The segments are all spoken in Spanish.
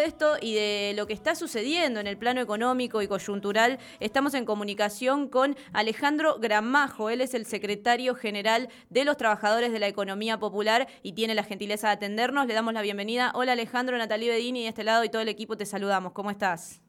esto y de lo que está sucediendo en el plano económico y coyuntural, estamos en comunicación con Alejandro Gramajo. Él es el secretario general de los trabajadores de la economía popular y tiene la gentileza de atendernos. Le damos la bienvenida. Hola Alejandro, Natalie Bedini de este lado y todo el equipo te saludamos. ¿Cómo estás?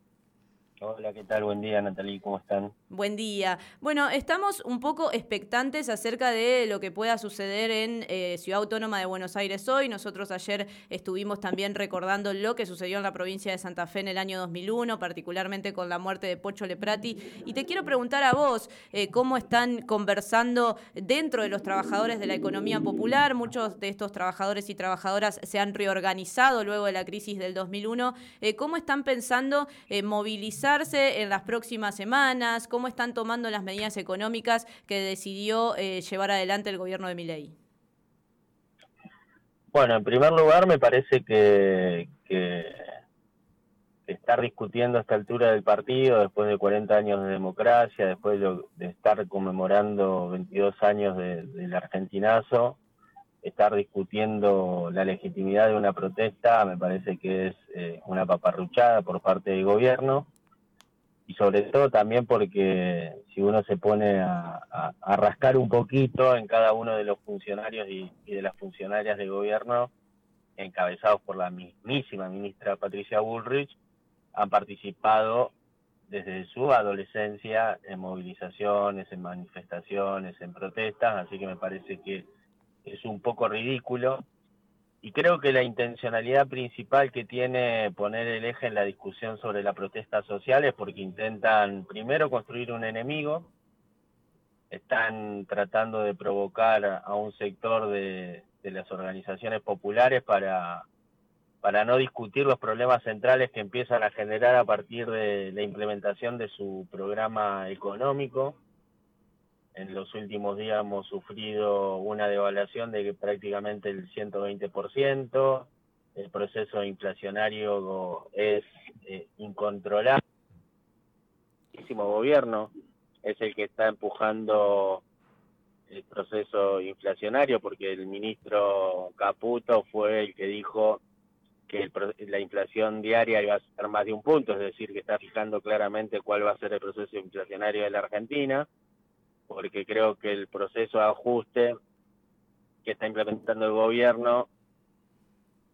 Hola, ¿qué tal? Buen día, Natalie, ¿cómo están? Buen día. Bueno, estamos un poco expectantes acerca de lo que pueda suceder en eh, Ciudad Autónoma de Buenos Aires hoy. Nosotros ayer estuvimos también recordando lo que sucedió en la provincia de Santa Fe en el año 2001, particularmente con la muerte de Pocho Leprati. Y te quiero preguntar a vos, eh, ¿cómo están conversando dentro de los trabajadores de la economía popular? Muchos de estos trabajadores y trabajadoras se han reorganizado luego de la crisis del 2001. Eh, ¿Cómo están pensando movilizar en las próximas semanas? ¿Cómo están tomando las medidas económicas que decidió eh, llevar adelante el gobierno de Milei? Bueno, en primer lugar me parece que, estar discutiendo a esta altura del partido, después de 40 años de democracia, después de, estar conmemorando 22 años del argentinazo, estar discutiendo la legitimidad de una protesta me parece que es eh, una paparruchada por parte del gobierno y sobre todo también porque si uno se pone a, rascar un poquito en cada uno de los funcionarios y, de las funcionarias de gobierno encabezados por la mismísima ministra Patricia Bullrich, han participado desde su adolescencia en movilizaciones, en manifestaciones, en protestas, así que me parece que es un poco ridículo y creo que la intencionalidad principal que tiene poner el eje en la discusión sobre la protesta social es porque intentan primero construir un enemigo, están tratando de provocar a un sector de, las organizaciones populares para, para no discutir los problemas centrales que empiezan a generar a partir de la implementación de su programa económico en los últimos días hemos sufrido una devaluación de prácticamente el 120%, el proceso inflacionario es eh, incontrolable. El gobierno es el que está empujando el proceso inflacionario porque el ministro Caputo fue el que dijo que la inflación diaria iba a ser más de un punto, es decir, que está fijando claramente cuál va a ser el proceso inflacionario de la Argentina porque creo que el proceso de ajuste que está implementando el gobierno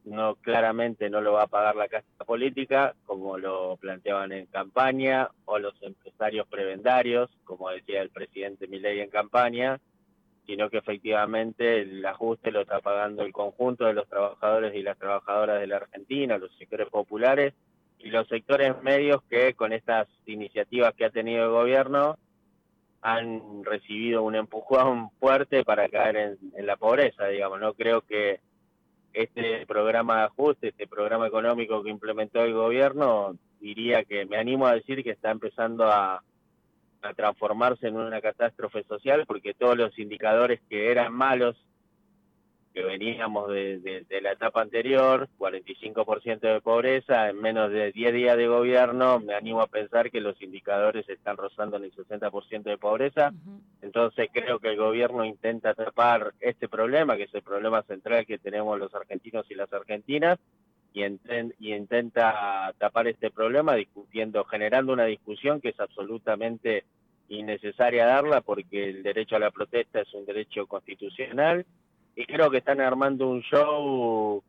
no claramente no lo va a pagar la casta política como lo planteaban en campaña o los empresarios prebendarios como decía el presidente Milei en campaña sino que efectivamente el ajuste lo está pagando el conjunto de los trabajadores y las trabajadoras de la Argentina los sectores populares y los sectores medios que con estas iniciativas que ha tenido el gobierno han recibido un empujón fuerte para caer en, la pobreza, digamos. No creo que este programa de ajuste, este programa económico que implementó el gobierno, diría que me animo a decir que está empezando a, a transformarse en una catástrofe social porque todos los indicadores que eran malos que veníamos de, la etapa anterior, 45% de pobreza, en menos de 10 días de gobierno, me animo a pensar que los indicadores están rozando en el 60% de pobreza. Entonces creo que el gobierno intenta tapar este problema, que es el problema central que tenemos los argentinos y las argentinas, y, y intenta tapar este problema discutiendo, generando una discusión que es absolutamente innecesaria darla porque el derecho a la protesta es un derecho constitucional y creo que están armando un show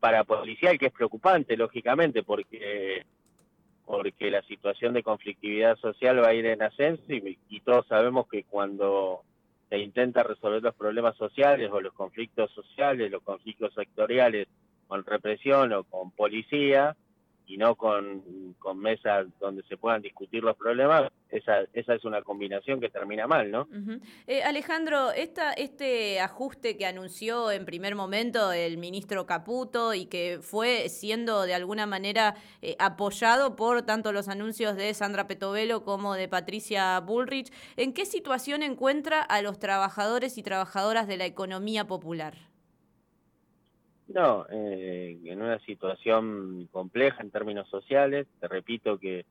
para policial que es preocupante, lógicamente, porque porque la situación de conflictividad social va a ir en ascenso y, todos sabemos que cuando se intenta resolver los problemas sociales o los conflictos sociales, los conflictos sectoriales con represión o con policía, y no con, mesas donde se puedan discutir los problemas, esa, esa es una combinación que termina mal, ¿no? Eh, Alejandro, esta, este ajuste que anunció en primer momento el ministro Caputo y que fue siendo de alguna manera eh, apoyado por tanto los anuncios de Sandra Petovelo como de Patricia Bullrich, ¿en qué situación encuentra a los trabajadores y trabajadoras de la economía popular? No, eh, en una situación compleja en términos sociales. Te repito que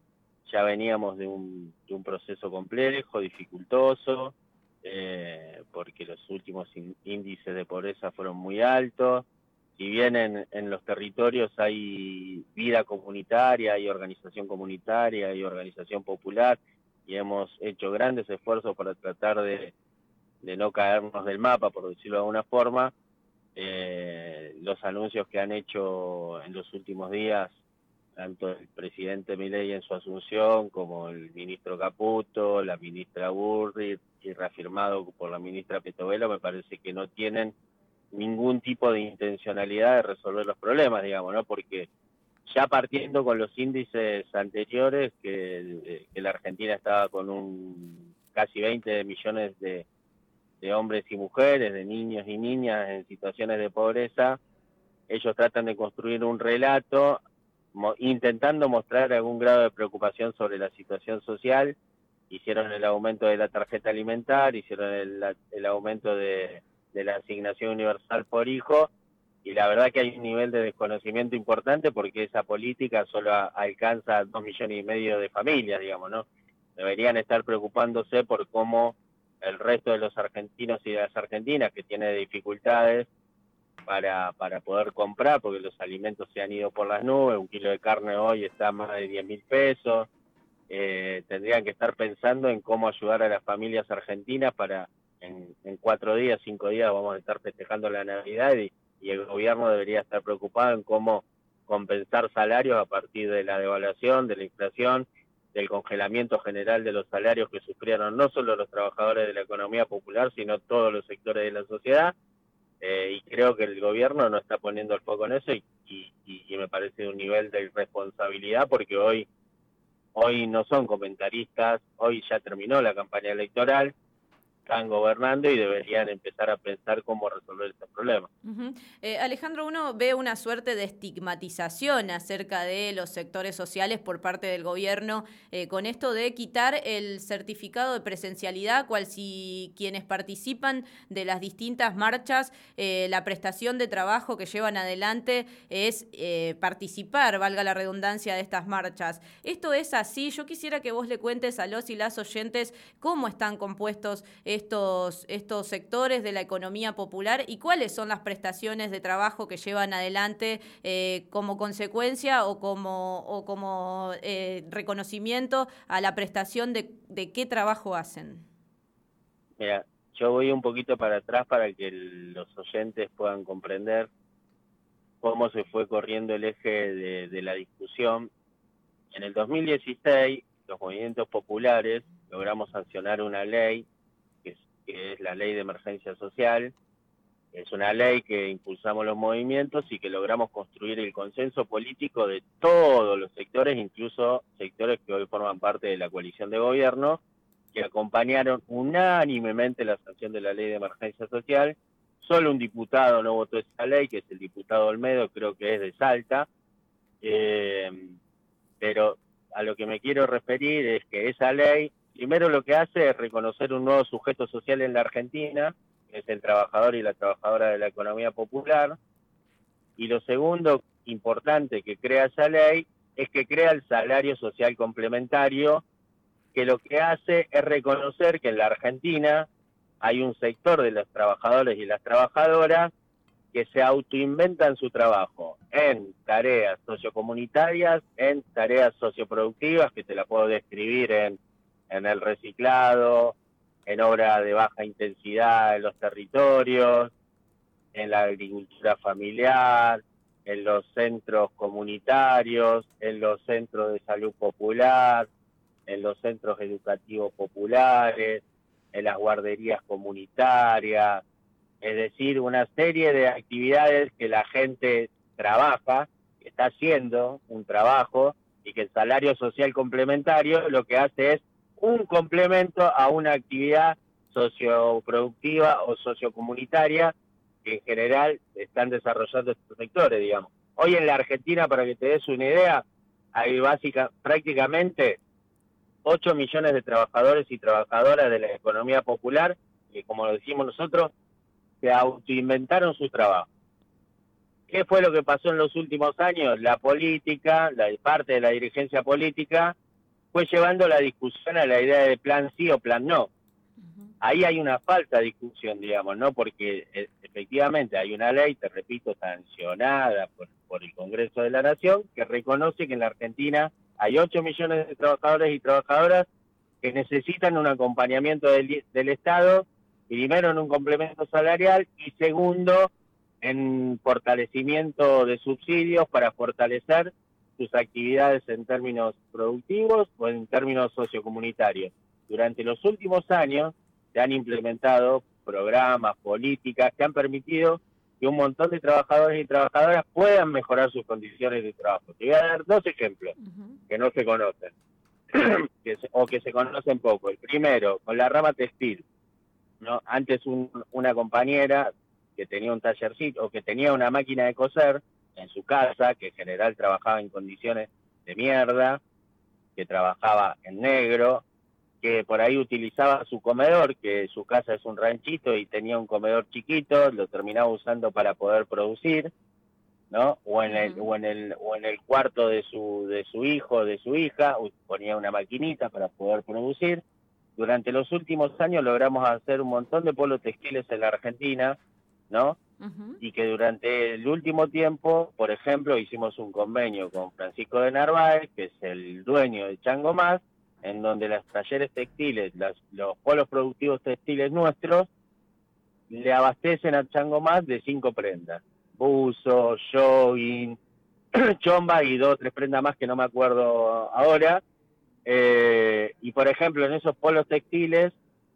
ya veníamos de un, de un proceso complejo, dificultoso, eh, porque los últimos índices de pobreza fueron muy altos. si bien en, en, los territorios hay vida comunitaria, hay organización comunitaria, hay organización popular, y hemos hecho grandes esfuerzos para tratar de, de no caernos del mapa, por decirlo de alguna forma, eh, los anuncios que han hecho en los últimos días, tanto el presidente Milei en su asunción, como el ministro Caputo, la ministra Burri, y reafirmado por la ministra Petovelo, me parece que no tienen ningún tipo de intencionalidad de resolver los problemas, digamos, ¿no? Porque ya partiendo con los índices anteriores, que, que la Argentina estaba con un casi 20 millones de, de hombres y mujeres, de niños y niñas en situaciones de pobreza, ellos tratan de construir un relato intentando mostrar algún grado de preocupación sobre la situación social, hicieron el aumento de la tarjeta alimentar, hicieron el, el aumento de la asignación universal por hijo y la verdad que hay un nivel de desconocimiento importante porque esa política solo alcanza a dos millones y medio de familias, digamos, ¿no? Deberían estar preocupándose por cómo el resto de los argentinos y de las argentinas que tienen dificultades para, para poder comprar, porque los alimentos se han ido por las nubes, un kilo de carne hoy está más de 10 mil pesos, eh, tendrían que estar pensando en cómo ayudar a las familias argentinas para en, cuatro días, cinco días vamos a estar festejando la Navidad y, el gobierno debería estar preocupado en cómo compensar salarios a partir de la devaluación, de la inflación, del congelamiento general de los salarios que sufrieron no solo los trabajadores de la economía popular, sino todos los sectores de la sociedad. Eh, y creo que el gobierno no está poniendo el foco en eso y, y me parece un nivel de irresponsabilidad porque hoy, hoy no son comentaristas, hoy ya terminó la campaña electoral, están gobernando y deberían empezar a pensar cómo resolver este problema. Eh, Alejandro, uno ve una suerte de estigmatización acerca de los sectores sociales por parte del gobierno eh, con esto de quitar el certificado de presencialidad, cual si quienes participan de las distintas marchas, eh, la prestación de trabajo que llevan adelante es participar, valga la redundancia, de estas marchas. ¿Esto es así? Yo quisiera que vos le cuentes a los y las oyentes cómo están compuestos estos, estos sectores de la economía popular y cuáles son las prestaciones de trabajo que llevan adelante eh, como consecuencia o como, o como eh, reconocimiento a la prestación de, de qué trabajo hacen. Mira, yo voy un poquito para atrás para que los oyentes puedan comprender cómo se fue corriendo el eje de, la discusión. En el 2016, los movimientos populares logramos sancionar una ley que es la ley de emergencia social. Es una ley que impulsamos los movimientos y que logramos construir el consenso político de todos los sectores, incluso sectores que hoy forman parte de la coalición de gobierno, que acompañaron unánimemente la sanción de la ley de emergencia social. Solo un diputado no votó esa ley, que es el diputado Olmedo, creo que es de Salta. Eh, pero a lo que me quiero referir es que esa ley primero lo que hace es reconocer un nuevo sujeto social en la Argentina, que es el trabajador y la trabajadora de la economía popular. Y lo segundo importante que crea esa ley es que crea el salario social complementario, que lo que hace es reconocer que en la Argentina hay un sector de los trabajadores y las trabajadoras que se autoinventan su trabajo en tareas sociocomunitarias, en tareas socioproductivas, que te la puedo describir en en el reciclado, en obra de baja intensidad en los territorios, en la agricultura familiar, en los centros comunitarios, en los centros de salud popular, en los centros educativos populares, en las guarderías comunitarias, es decir, una serie de actividades que la gente trabaja, está haciendo un trabajo y que el salario social complementario lo que hace es un complemento a una actividad socioproductiva o sociocomunitaria que en general están desarrollando estos sectores, digamos. Hoy en la Argentina, para que te des una idea, hay básica, prácticamente 8 millones de trabajadores y trabajadoras de la economía popular que, como lo decimos nosotros, se autoinventaron su trabajo. ¿Qué fue lo que pasó en los últimos años? La política, la parte de la dirigencia política, fue llevando la discusión a la idea de plan sí o plan no. Ahí hay una falta de discusión, digamos, ¿no? Porque eh, efectivamente hay una ley, te repito, sancionada por, por el Congreso de la Nación, que reconoce que en la Argentina hay 8 millones de trabajadores y trabajadoras que necesitan un acompañamiento del, del Estado, primero en un complemento salarial y segundo en fortalecimiento de subsidios para fortalecer sus actividades en términos productivos o en términos sociocomunitarios. Durante los últimos años se han implementado programas, políticas que han permitido que un montón de trabajadores y trabajadoras puedan mejorar sus condiciones de trabajo. Te voy a dar dos ejemplos que no se conocen o que se conocen poco. El primero, con la rama textil. ¿no? Antes una compañera que tenía un tallercito o que tenía una máquina de coser en su casa, que en general trabajaba en condiciones de mierda, que trabajaba en negro, que por ahí utilizaba su comedor, que su casa es un ranchito y tenía un comedor chiquito, lo terminaba usando para poder producir, ¿no? O en el, o en el, o en el cuarto de su, de su hijo, de su hija, ponía una maquinita para poder producir. Durante los últimos años logramos hacer un montón de polos textiles en la Argentina, ¿no? Y que durante el último tiempo, por ejemplo, hicimos un convenio con Francisco de Narváez, que es el dueño de Chango Más, en donde los talleres textiles, los polos productivos textiles nuestros, le abastecen a Chango Más de cinco prendas. Buzo, jogging, chomba y dos tres prendas más que no me acuerdo ahora. Eh, y por ejemplo, en esos polos textiles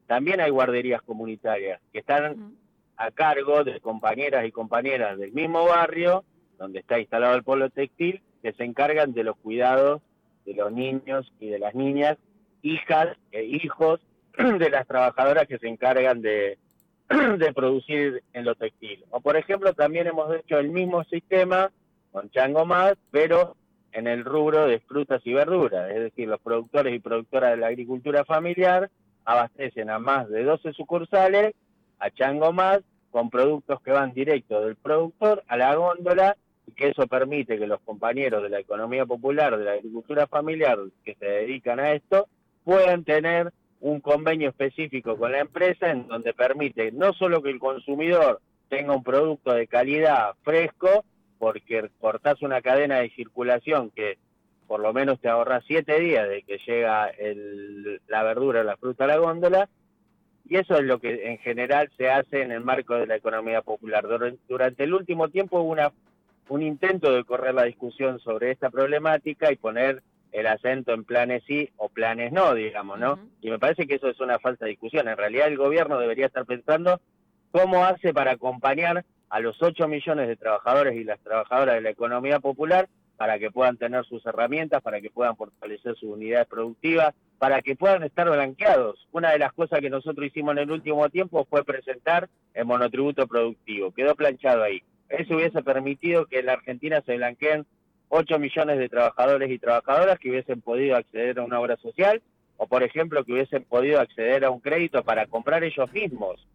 también hay guarderías comunitarias que están a cargo de compañeras y compañeras del mismo barrio donde está instalado el polo textil que se encargan de los cuidados de los niños y de las niñas, hijas e hijos de las trabajadoras que se encargan de, de producir en lo textil. O por ejemplo, también hemos hecho el mismo sistema con Chango Más, pero en el rubro de frutas y verduras, es decir, los productores y productoras de la agricultura familiar abastecen a más de 12 sucursales a Chango Más con productos que van directo del productor a la góndola y que eso permite que los compañeros de la economía popular, de la agricultura familiar que se dedican a esto, puedan tener un convenio específico con la empresa en donde permite no solo que el consumidor tenga un producto de calidad fresco, porque cortás una cadena de circulación que por lo menos te ahorra siete días de que llega el, la verdura, la fruta a la góndola, y eso es lo que en general se hace en el marco de la economía popular. Durante el último tiempo hubo una, un intento de correr la discusión sobre esta problemática y poner el acento en planes sí o planes no, digamos, ¿no? Y me parece que eso es una falsa discusión. En realidad el gobierno debería estar pensando cómo hace para acompañar a los 8 millones de trabajadores y las trabajadoras de la economía popular para que puedan tener sus herramientas, para que puedan fortalecer sus unidades productivas, para que puedan estar blanqueados. Una de las cosas que nosotros hicimos en el último tiempo fue presentar el monotributo productivo, quedó planchado ahí. Eso hubiese permitido que en la Argentina se blanqueen 8 millones de trabajadores y trabajadoras que hubiesen podido acceder a una obra social o, por ejemplo, que hubiesen podido acceder a un crédito para comprar ellos mismos,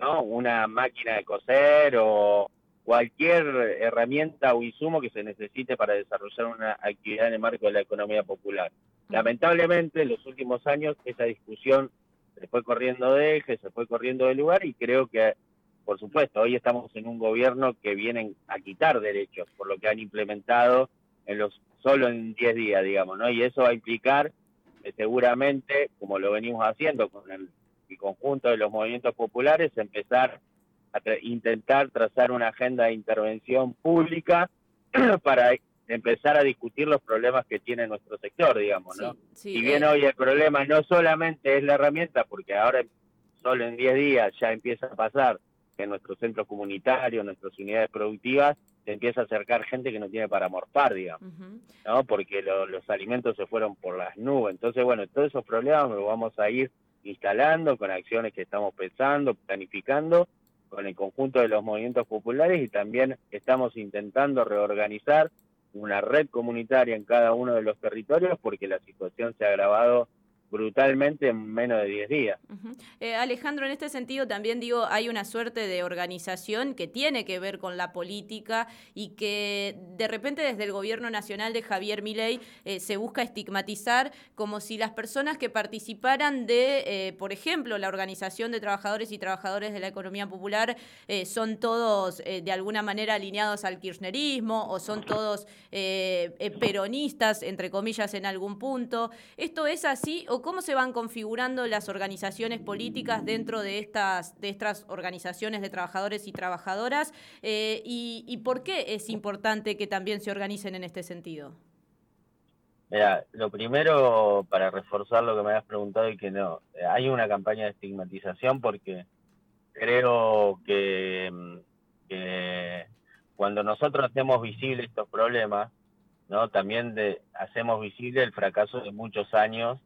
¿no? Una máquina de coser o cualquier herramienta o insumo que se necesite para desarrollar una actividad en el marco de la economía popular. Lamentablemente, en los últimos años esa discusión se fue corriendo de eje, se fue corriendo de lugar y creo que, por supuesto, hoy estamos en un gobierno que vienen a quitar derechos por lo que han implementado en los solo en 10 días, digamos, ¿no? Y eso va a implicar seguramente, como lo venimos haciendo con el, el conjunto de los movimientos populares, empezar a intentar trazar una agenda de intervención pública para empezar a discutir los problemas que tiene nuestro sector, digamos, ¿no? si bien eh. hoy el problema no solamente es la herramienta, porque ahora solo en 10 días ya empieza a pasar que en nuestros centros comunitarios, nuestras unidades productivas, se empieza a acercar gente que no tiene para morfar, digamos, ¿no? Porque los alimentos se fueron por las nubes. Entonces, bueno, todos esos problemas los vamos a ir instalando con acciones que estamos pensando, planificando con el conjunto de los movimientos populares y también estamos intentando reorganizar una red comunitaria en cada uno de los territorios porque la situación se ha agravado brutalmente en menos de 10 días. Eh, Alejandro, en este sentido también digo, hay una suerte de organización que tiene que ver con la política y que de repente desde el gobierno nacional de Javier Milei eh, se busca estigmatizar como si las personas que participaran de, eh, por ejemplo, la organización de trabajadores y trabajadores de la economía popular son todos de alguna manera alineados al kirchnerismo o son todos peronistas, entre comillas, en algún punto. ¿Esto es así o cómo se van configurando las organizaciones políticas dentro de estas, de estas organizaciones de trabajadores y trabajadoras eh, y, por qué es importante que también se organicen en este sentido. Mira, lo primero, para reforzar lo que me habías preguntado y que no, hay una campaña de estigmatización porque creo que, que cuando nosotros hacemos visibles estos problemas, ¿no? También hacemos visible el fracaso de muchos años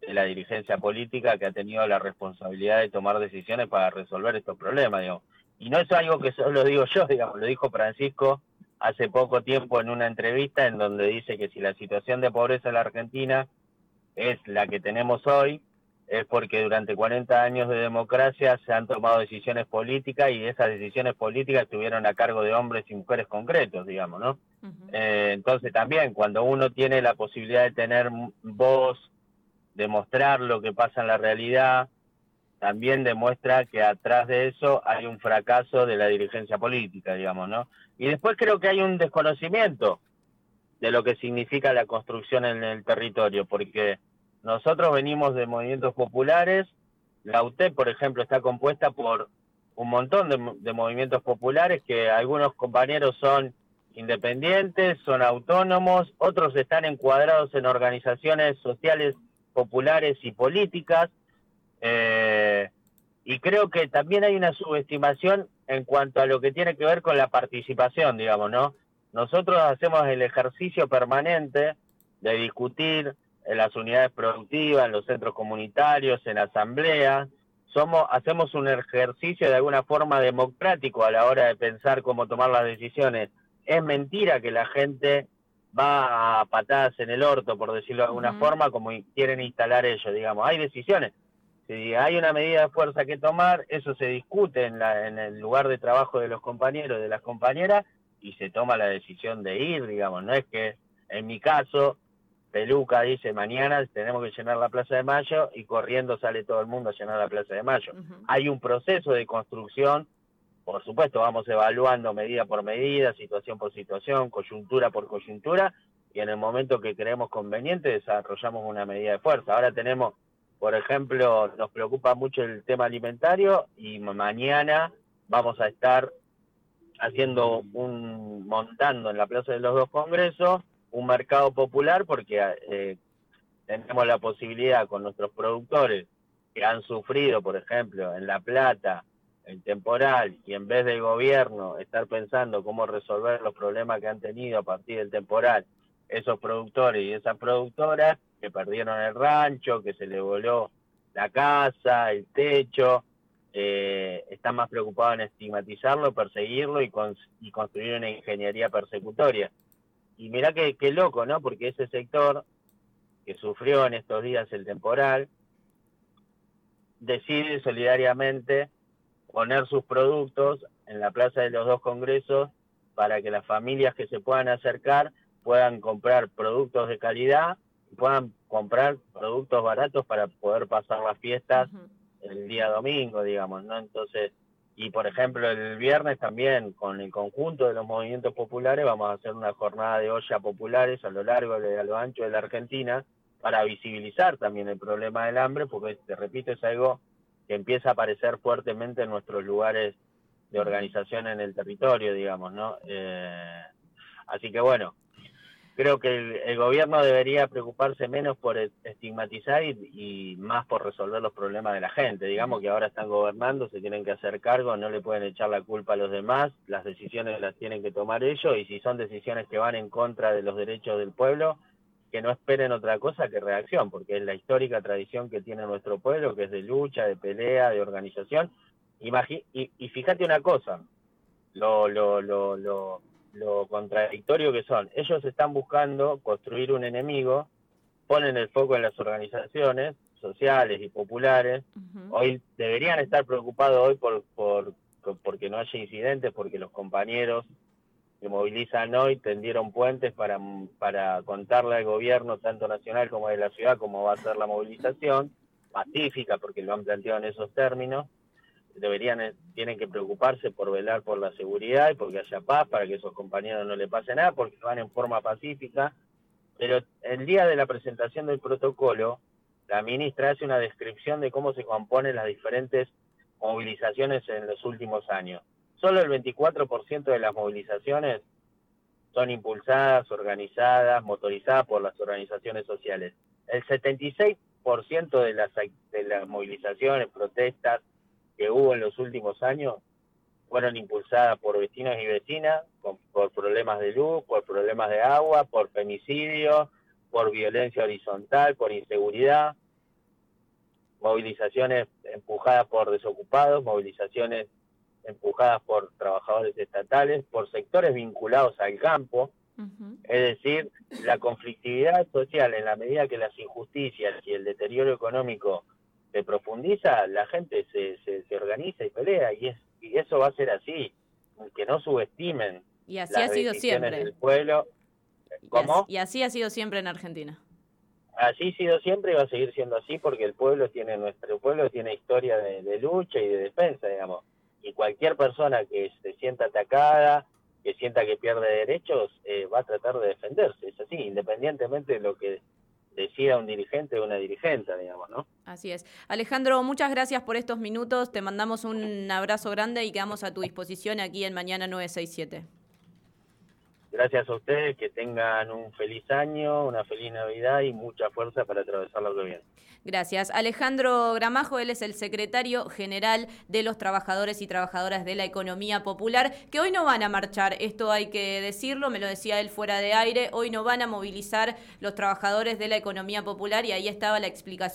de la dirigencia política que ha tenido la responsabilidad de tomar decisiones para resolver estos problemas, digamos. Y no es algo que solo digo yo, digamos, lo dijo Francisco hace poco tiempo en una entrevista en donde dice que si la situación de pobreza en la Argentina es la que tenemos hoy, es porque durante 40 años de democracia se han tomado decisiones políticas y esas decisiones políticas estuvieron a cargo de hombres y mujeres concretos, digamos, ¿no? Eh, entonces también cuando uno tiene la posibilidad de tener voz, demostrar lo que pasa en la realidad, también demuestra que atrás de eso hay un fracaso de la dirigencia política, digamos, ¿no? Y después creo que hay un desconocimiento de lo que significa la construcción en el territorio, porque nosotros venimos de movimientos populares, la UTEP, por ejemplo, está compuesta por un montón de, de movimientos populares que algunos compañeros son independientes, son autónomos, otros están encuadrados en organizaciones sociales populares y políticas. Eh, y creo que también hay una subestimación en cuanto a lo que tiene que ver con la participación, digamos, ¿no? Nosotros hacemos el ejercicio permanente de discutir en las unidades productivas, en los centros comunitarios, en asambleas. Somos, hacemos un ejercicio de alguna forma democrático a la hora de pensar cómo tomar las decisiones. Es mentira que la gente va a patadas en el orto, por decirlo de alguna forma, como quieren instalar ellos, digamos. Hay decisiones. Si hay una medida de fuerza que tomar, eso se discute en, la, en el lugar de trabajo de los compañeros, de las compañeras, y se toma la decisión de ir, digamos. No es que, en mi caso, Peluca dice mañana tenemos que llenar la Plaza de Mayo y corriendo sale todo el mundo a llenar la Plaza de Mayo. Hay un proceso de construcción por supuesto, vamos evaluando medida por medida, situación por situación, coyuntura por coyuntura, y en el momento que creemos conveniente desarrollamos una medida de fuerza. Ahora tenemos, por ejemplo, nos preocupa mucho el tema alimentario y mañana vamos a estar haciendo un, montando en la Plaza de los Dos Congresos, un mercado popular porque eh, tenemos la posibilidad con nuestros productores que han sufrido, por ejemplo, en La Plata, el temporal y en vez del gobierno estar pensando cómo resolver los problemas que han tenido a partir del temporal esos productores y esas productoras que perdieron el rancho, que se le voló la casa, el techo, eh, están más preocupados en estigmatizarlo, perseguirlo y, construir una ingeniería persecutoria. Y mirá qué loco, ¿no? Porque ese sector que sufrió en estos días el temporal decide solidariamente poner sus productos en la plaza de los dos congresos para que las familias que se puedan acercar puedan comprar productos de calidad y puedan comprar productos baratos para poder pasar las fiestas el día domingo, digamos, ¿no? Entonces, y por ejemplo el viernes también con el conjunto de los movimientos populares vamos a hacer una jornada de olla populares a lo largo y a lo ancho de la Argentina para visibilizar también el problema del hambre, porque te repito, es algo que empieza a aparecer fuertemente en nuestros lugares de organización en el territorio, digamos, ¿no? Eh, así que bueno, creo que el, gobierno debería preocuparse menos por estigmatizar y, más por resolver los problemas de la gente. Digamos que ahora están gobernando, se tienen que hacer cargo, no le pueden echar la culpa a los demás, las decisiones las tienen que tomar ellos y si son decisiones que van en contra de los derechos del pueblo, que no esperen otra cosa que reacción, porque es la histórica tradición que tiene nuestro pueblo, que es de lucha, de pelea, de organización. y, fíjate una cosa, lo, lo, lo, lo, contradictorio que son. Ellos están buscando construir un enemigo ponen el foco en las organizaciones sociales y populares. Hoy deberían estar preocupados hoy por, por porque no haya incidentes, porque los compañeros que movilizan hoy tendieron puentes para, para contarle al gobierno, tanto nacional como de la ciudad, cómo va a ser la movilización, pacífica, porque lo han planteado en esos términos. Deberían, eh, tienen que preocuparse por velar por la seguridad y porque haya paz, para que esos compañeros no le pase nada, porque van en forma pacífica. Pero el día de la presentación del protocolo, la ministra hace una descripción de cómo se componen las diferentes movilizaciones en los últimos años. Solo el 24% de las movilizaciones son impulsadas, organizadas, motorizadas por las organizaciones sociales. El 76% de las, de las movilizaciones, protestas que hubo en los últimos años fueron impulsadas por vecinos y vecinas, por problemas de luz, por problemas de agua, por femicidio, por violencia horizontal, por inseguridad movilizaciones empujadas por desocupados, movilizaciones empujadas por trabajadores estatales, por sectores vinculados al campo. Es decir, la conflictividad social, en la medida que las injusticias y el deterioro económico se profundiza, la gente se, se, organiza y pelea, y, es, y eso va a ser así, que no subestimen. Y así ha sido siempre. Del pueblo. ¿Cómo? y así ha sido siempre en Argentina así ha sido siempre y va a seguir siendo así porque el pueblo tiene, nuestro pueblo tiene historia de, lucha y de defensa, digamos. Cualquier persona que se sienta atacada, que sienta que pierde derechos, eh, va a tratar de defenderse. Es así, independientemente de lo que decida un dirigente o una dirigente, digamos, ¿no? Así es. Alejandro, muchas gracias por estos minutos. Te mandamos un abrazo grande y quedamos a tu disposición aquí en Mañana 967. Gracias a ustedes, que tengan un feliz año, una feliz Navidad y mucha fuerza para atravesar lo que. Gracias. Alejandro Gramajo, él es el secretario general de los trabajadores y trabajadoras de la economía popular, que hoy no van a marchar, esto hay que decirlo, me lo decía él fuera de aire, hoy no van a movilizar los trabajadores de la economía popular y ahí estaba la explicación.